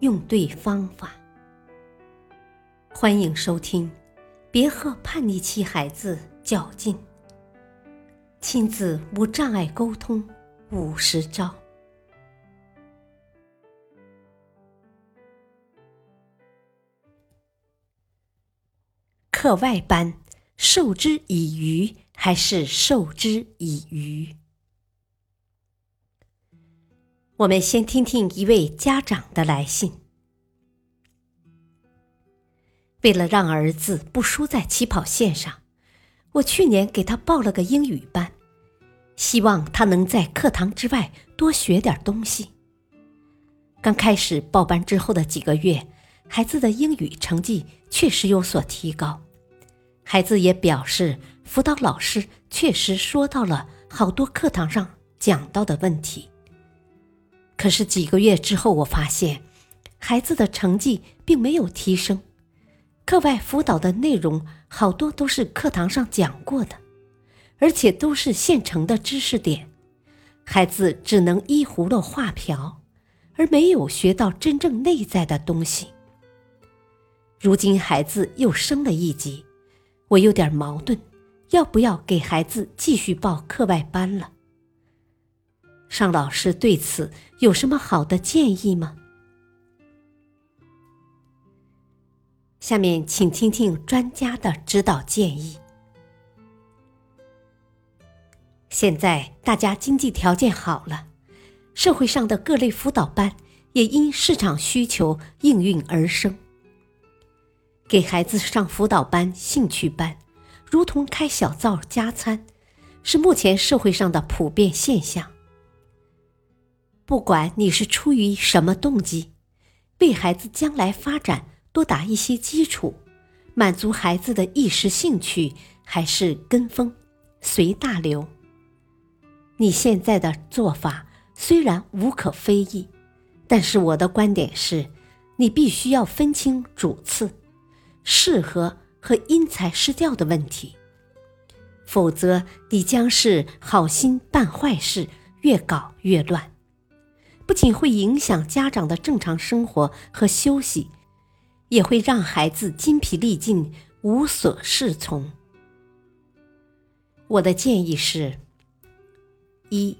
用对方法。欢迎收听《别和叛逆期孩子较劲》，亲子无障碍沟通五十招。课外班授之以鱼还是授之以渔？我们先听听一位家长的来信。为了让儿子不输在起跑线上，我去年给他报了个英语班，希望他能在课堂之外多学点东西。刚开始报班之后的几个月，孩子的英语成绩确实有所提高，孩子也表示辅导老师确实说到了好多课堂上讲到的问题。可是几个月之后，我发现孩子的成绩并没有提升。课外辅导的内容好多都是课堂上讲过的，而且都是现成的知识点，孩子只能依葫芦画瓢，而没有学到真正内在的东西。如今孩子又升了一级，我有点矛盾，要不要给孩子继续报课外班了？尚老师对此有什么好的建议吗？下面请听听专家的指导建议。现在大家经济条件好了，社会上的各类辅导班也因市场需求应运而生。给孩子上辅导班、兴趣班，如同开小灶加餐，是目前社会上的普遍现象。不管你是出于什么动机，为孩子将来发展多打一些基础，满足孩子的一时兴趣，还是跟风随大流，你现在的做法虽然无可非议，但是我的观点是，你必须要分清主次、适合和因材施教的问题，否则你将是好心办坏事，越搞越乱。不仅会影响家长的正常生活和休息，也会让孩子筋疲力尽、无所适从。我的建议是：一、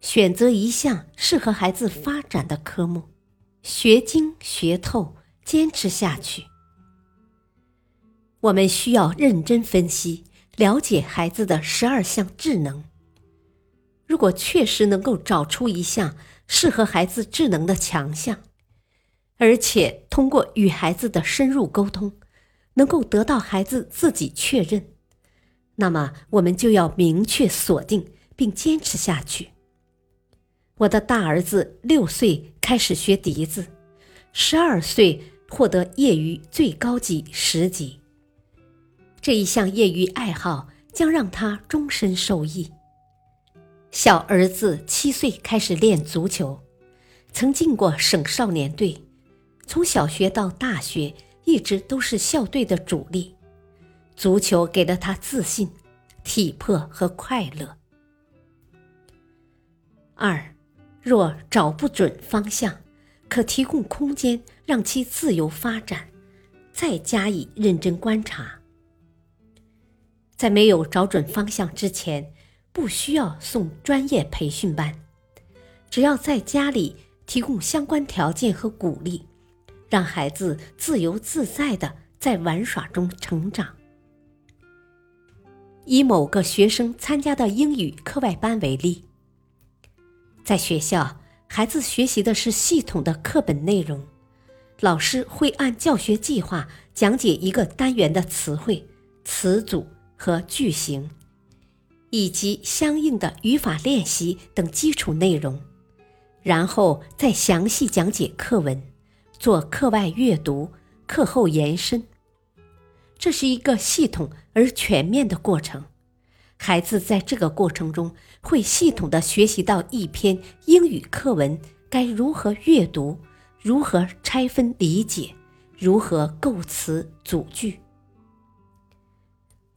选择一项适合孩子发展的科目，学精学透，坚持下去。我们需要认真分析、了解孩子的十二项智能。如果确实能够找出一项，适合孩子智能的强项，而且通过与孩子的深入沟通，能够得到孩子自己确认，那么我们就要明确锁定并坚持下去。我的大儿子六岁开始学笛子，十二岁获得业余最高级十级。这一项业余爱好将让他终身受益。小儿子七岁开始练足球，曾进过省少年队，从小学到大学一直都是校队的主力。足球给了他自信、体魄和快乐。二，若找不准方向，可提供空间让其自由发展，再加以认真观察。在没有找准方向之前。不需要送专业培训班，只要在家里提供相关条件和鼓励，让孩子自由自在的在玩耍中成长。以某个学生参加的英语课外班为例，在学校，孩子学习的是系统的课本内容，老师会按教学计划讲解一个单元的词汇、词组和句型。以及相应的语法练习等基础内容，然后再详细讲解课文，做课外阅读、课后延伸。这是一个系统而全面的过程。孩子在这个过程中会系统的学习到一篇英语课文该如何阅读，如何拆分理解，如何构词组句。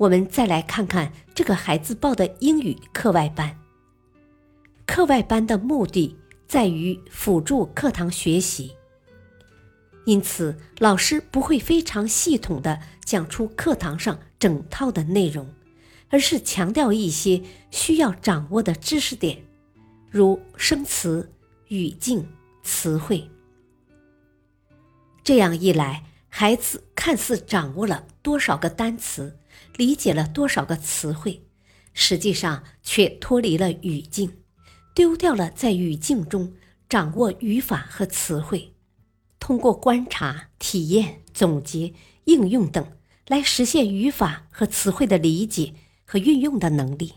我们再来看看这个孩子报的英语课外班。课外班的目的在于辅助课堂学习，因此老师不会非常系统的讲出课堂上整套的内容，而是强调一些需要掌握的知识点，如生词、语境、词汇。这样一来，孩子看似掌握了多少个单词。理解了多少个词汇，实际上却脱离了语境，丢掉了在语境中掌握语法和词汇，通过观察、体验、总结、应用等来实现语法和词汇的理解和运用的能力。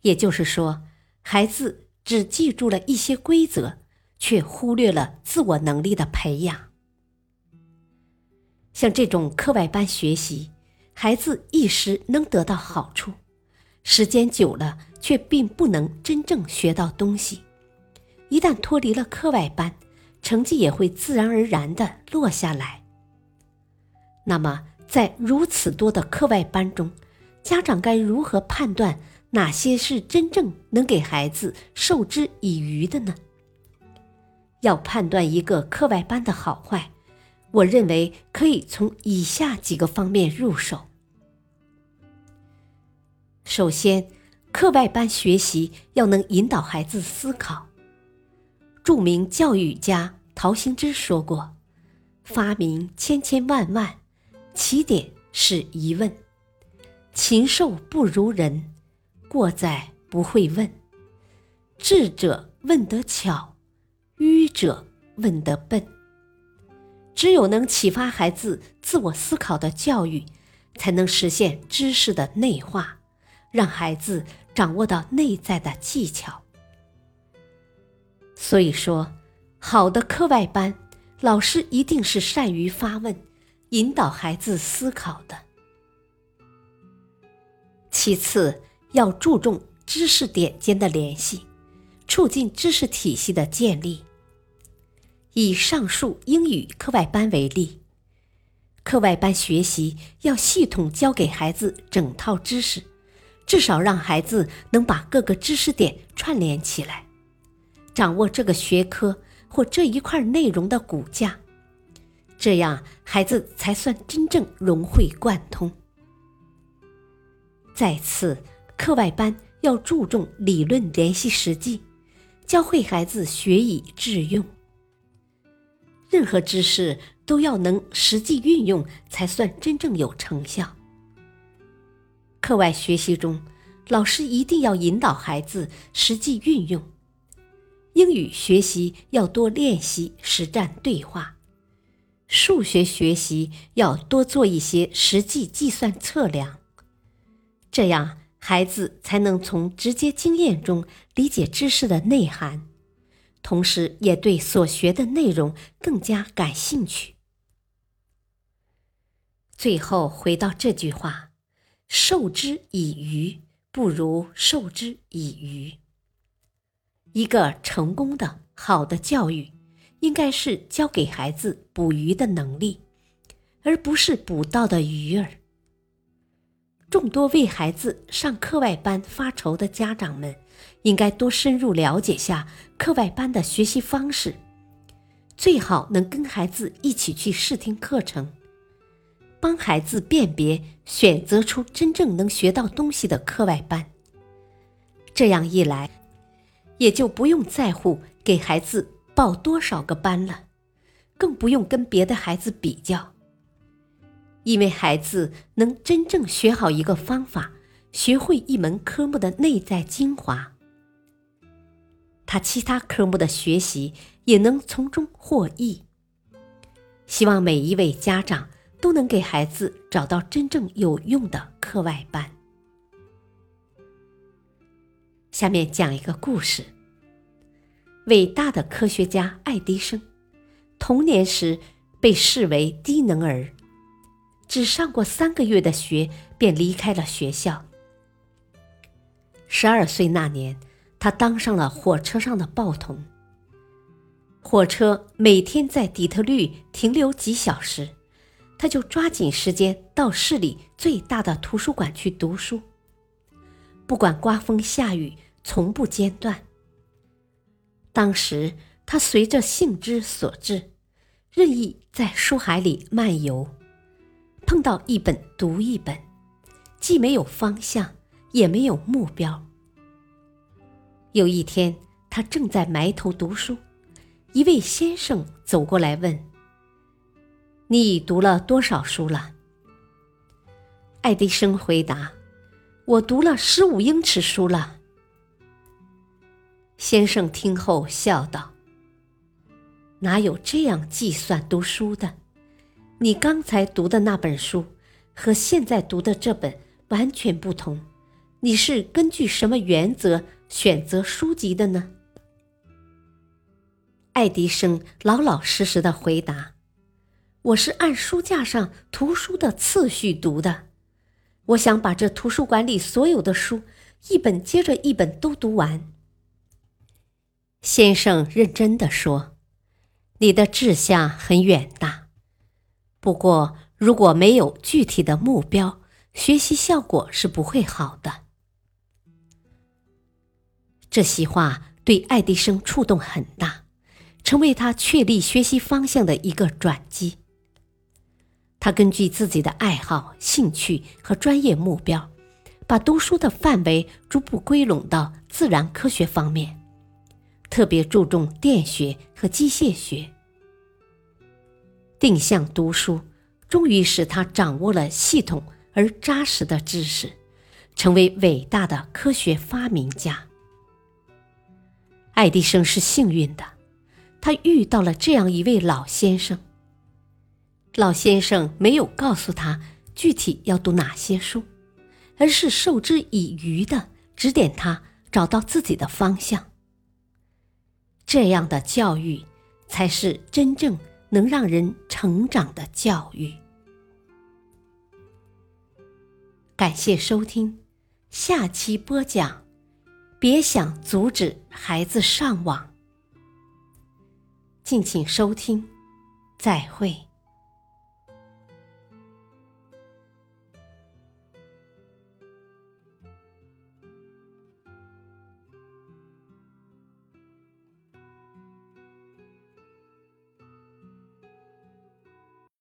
也就是说，孩子只记住了一些规则，却忽略了自我能力的培养。像这种课外班学习。孩子一时能得到好处，时间久了却并不能真正学到东西。一旦脱离了课外班，成绩也会自然而然的落下来。那么，在如此多的课外班中，家长该如何判断哪些是真正能给孩子授之以渔的呢？要判断一个课外班的好坏。我认为可以从以下几个方面入手。首先，课外班学习要能引导孩子思考。著名教育家陶行知说过：“发明千千万万，起点是疑问。禽兽不如人，过在不会问。智者问得巧，愚者问得笨。”只有能启发孩子自我思考的教育，才能实现知识的内化，让孩子掌握到内在的技巧。所以说，好的课外班，老师一定是善于发问，引导孩子思考的。其次，要注重知识点间的联系，促进知识体系的建立。以上述英语课外班为例，课外班学习要系统教给孩子整套知识，至少让孩子能把各个知识点串联起来，掌握这个学科或这一块内容的骨架，这样孩子才算真正融会贯通。再次，课外班要注重理论联系实际，教会孩子学以致用。任何知识都要能实际运用，才算真正有成效。课外学习中，老师一定要引导孩子实际运用。英语学习要多练习实战对话，数学学习要多做一些实际计算测量，这样孩子才能从直接经验中理解知识的内涵。同时，也对所学的内容更加感兴趣。最后，回到这句话：“授之以鱼，不如授之以渔。”一个成功的、好的教育，应该是教给孩子捕鱼的能力，而不是捕到的鱼儿。众多为孩子上课外班发愁的家长们，应该多深入了解下课外班的学习方式，最好能跟孩子一起去试听课程，帮孩子辨别、选择出真正能学到东西的课外班。这样一来，也就不用在乎给孩子报多少个班了，更不用跟别的孩子比较。因为孩子能真正学好一个方法，学会一门科目的内在精华，他其他科目的学习也能从中获益。希望每一位家长都能给孩子找到真正有用的课外班。下面讲一个故事：伟大的科学家爱迪生，童年时被视为低能儿，只上过三个月的学便离开了学校。十二岁那年，他当上了火车上的报童。火车每天在底特律停留几小时，他就抓紧时间到市里最大的图书馆去读书。不管刮风下雨，从不间断。当时他随着兴之所至，任意在书海里漫游，碰到一本读一本，既没有方向，也没有目标。有一天，他正在埋头读书，一位先生走过来问：“你已读了多少书了？”爱迪生回答。我读了十五英尺书了。先生听后笑道：“哪有这样计算读书的？你刚才读的那本书和现在读的这本完全不同。你是根据什么原则选择书籍的呢？”爱迪生老老实实的回答：“我是按书架上图书的次序读的。”我想把这图书馆里所有的书，一本接着一本都读完。先生认真的说：“你的志向很远大，不过如果没有具体的目标，学习效果是不会好的。”这席话对爱迪生触动很大，成为他确立学习方向的一个转机。他根据自己的爱好、兴趣和专业目标，把读书的范围逐步归拢到自然科学方面，特别注重电学和机械学。定向读书，终于使他掌握了系统而扎实的知识，成为伟大的科学发明家。爱迪生是幸运的，他遇到了这样一位老先生。老先生没有告诉他具体要读哪些书，而是授之以渔的指点他找到自己的方向。这样的教育才是真正能让人成长的教育。感谢收听，下期播讲，别想阻止孩子上网。敬请收听，再会。